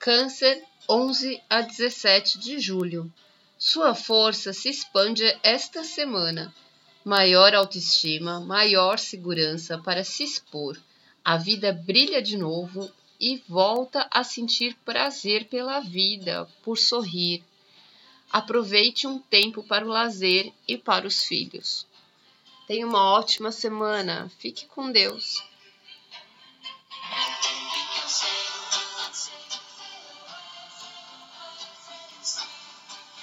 Câncer, 11 a 17 de julho. Sua força se expande esta semana. Maior autoestima, maior segurança para se expor. A vida brilha de novo e volta a sentir prazer pela vida, por sorrir. Aproveite um tempo para o lazer e para os filhos. Tenha uma ótima semana. Fique com Deus.